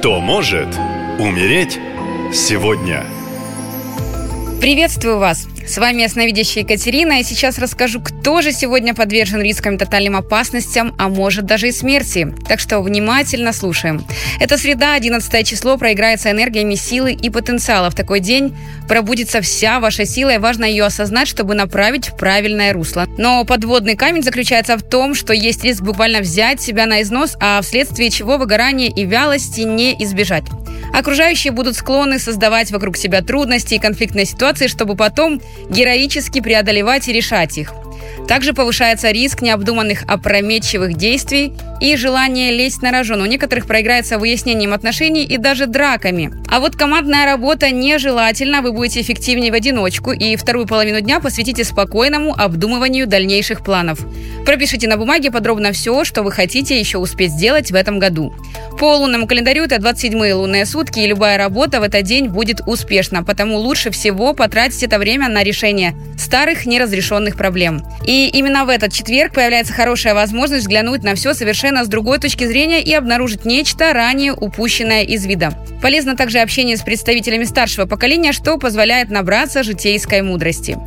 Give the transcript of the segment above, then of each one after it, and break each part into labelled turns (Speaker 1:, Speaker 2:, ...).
Speaker 1: Кто может умереть сегодня?
Speaker 2: Приветствую вас! С вами ясновидящая Екатерина, и сейчас расскажу, кто же сегодня подвержен рискам и тотальным опасностям, а может даже и смерти. Так что внимательно слушаем. Это среда, 11 число, проиграется энергиями силы и потенциала. В такой день пробудится вся ваша сила, и важно ее осознать, чтобы направить в правильное русло. Но подводный камень заключается в том, что есть риск буквально взять себя на износ, а вследствие чего выгорания и вялости не избежать. Окружающие будут склонны создавать вокруг себя трудности и конфликтные ситуации, чтобы потом героически преодолевать и решать их. Также повышается риск необдуманных опрометчивых действий и желание лезть на рожон. У некоторых проиграется выяснением отношений и даже драками. А вот командная работа нежелательна, вы будете эффективнее в одиночку и вторую половину дня посвятите спокойному обдумыванию дальнейших планов. Пропишите на бумаге подробно все, что вы хотите еще успеть сделать в этом году. По лунному календарю это 27-е лунные сутки, и любая работа в этот день будет успешна, потому лучше всего потратить это время на решение старых неразрешенных проблем. И именно в этот четверг появляется хорошая возможность взглянуть на все совершенно с другой точки зрения и обнаружить нечто ранее упущенное из вида. Полезно также общение с представителями старшего поколения, что позволяет набраться житейской мудрости.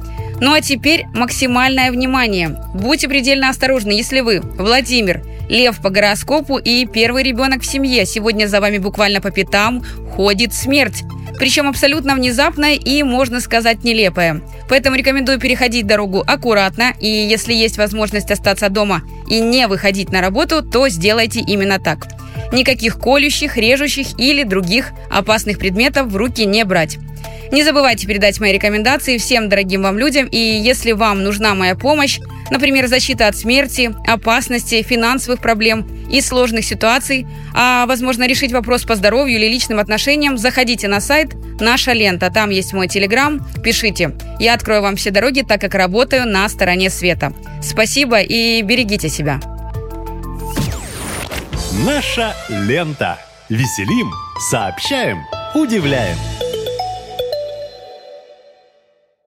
Speaker 2: Ну а теперь максимальное внимание. Будьте предельно осторожны, если вы, Владимир, Лев по гороскопу и первый ребенок в семье. Сегодня за вами буквально по пятам ходит смерть. Причем абсолютно внезапная и, можно сказать, нелепая. Поэтому рекомендую переходить дорогу аккуратно, и если есть возможность остаться дома и не выходить на работу, то сделайте именно так. Никаких колющих, режущих или других опасных предметов в руки не брать. Не забывайте передать мои рекомендации всем дорогим вам людям, и если вам нужна моя помощь, например, защита от смерти, опасности, финансовых проблем и сложных ситуаций, а, возможно, решить вопрос по здоровью или личным отношениям, заходите на сайт «Наша лента». Там есть мой телеграм. Пишите. Я открою вам все дороги, так как работаю на стороне света. Спасибо и берегите себя.
Speaker 1: Наша лента. Веселим, сообщаем, удивляем.